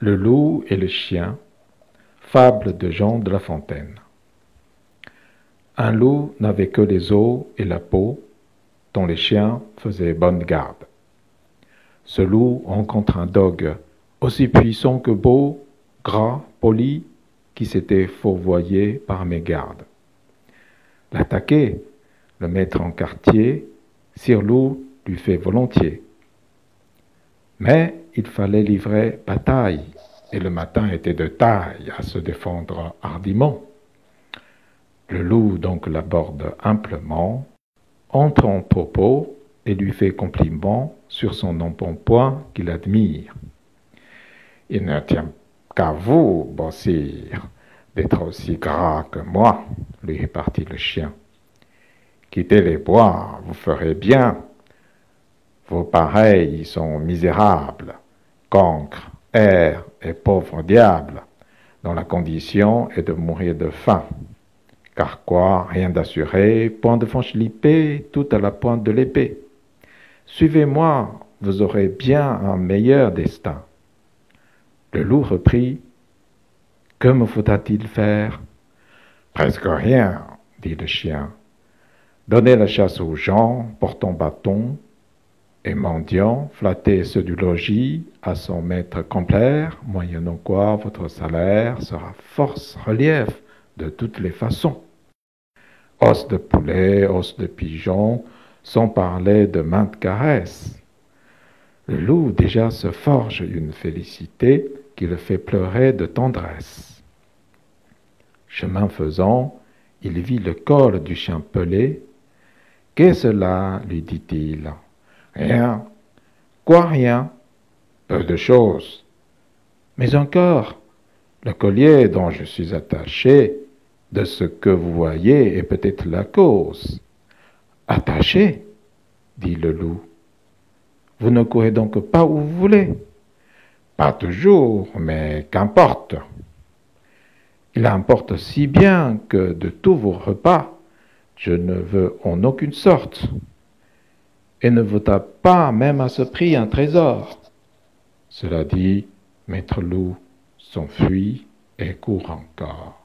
Le loup et le chien, fable de Jean de La Fontaine. Un loup n'avait que les os et la peau, dont les chiens faisaient bonne garde. Ce loup rencontre un dogue, aussi puissant que beau, gras, poli, qui s'était fourvoyé par mes gardes. L'attaquer, le mettre en quartier, Sir Loup lui fait volontiers. Mais il fallait livrer bataille, et le matin était de taille à se défendre hardiment. Le loup donc l'aborde amplement, entre en propos et lui fait compliment sur son embonpoint qu'il admire. Il ne tient qu'à vous, bon sire, d'être aussi gras que moi, lui répartit le chien. Quittez les bois, vous ferez bien, vos pareils sont misérables, cancres, airs et pauvres diables, dont la condition est de mourir de faim. Car quoi, rien d'assuré, point de franchilipé, tout à la pointe de l'épée. Suivez-moi, vous aurez bien un meilleur destin. Le loup reprit. Que me faudra-t-il faire? Presque rien, dit le chien. Donnez la chasse aux gens, portant bâton, et mendiant, flattez ceux du logis à son maître complaire, moyennant quoi votre salaire sera force relief de toutes les façons. Os de poulet, os de pigeon, sans parler de maintes caresses. Le loup déjà se forge une félicité qui le fait pleurer de tendresse. Chemin faisant, il vit le col du chien pelé. Qu'est-ce là lui dit-il? Rien. Quoi rien? Peu de choses. Mais encore, le collier dont je suis attaché, de ce que vous voyez, est peut-être la cause. Attaché? dit le loup. Vous ne courez donc pas où vous voulez Pas toujours, mais qu'importe. Il importe si bien que de tous vos repas, je ne veux en aucune sorte et ne vaut pas même à ce prix un trésor. Cela dit, Maître Loup s'enfuit et court encore.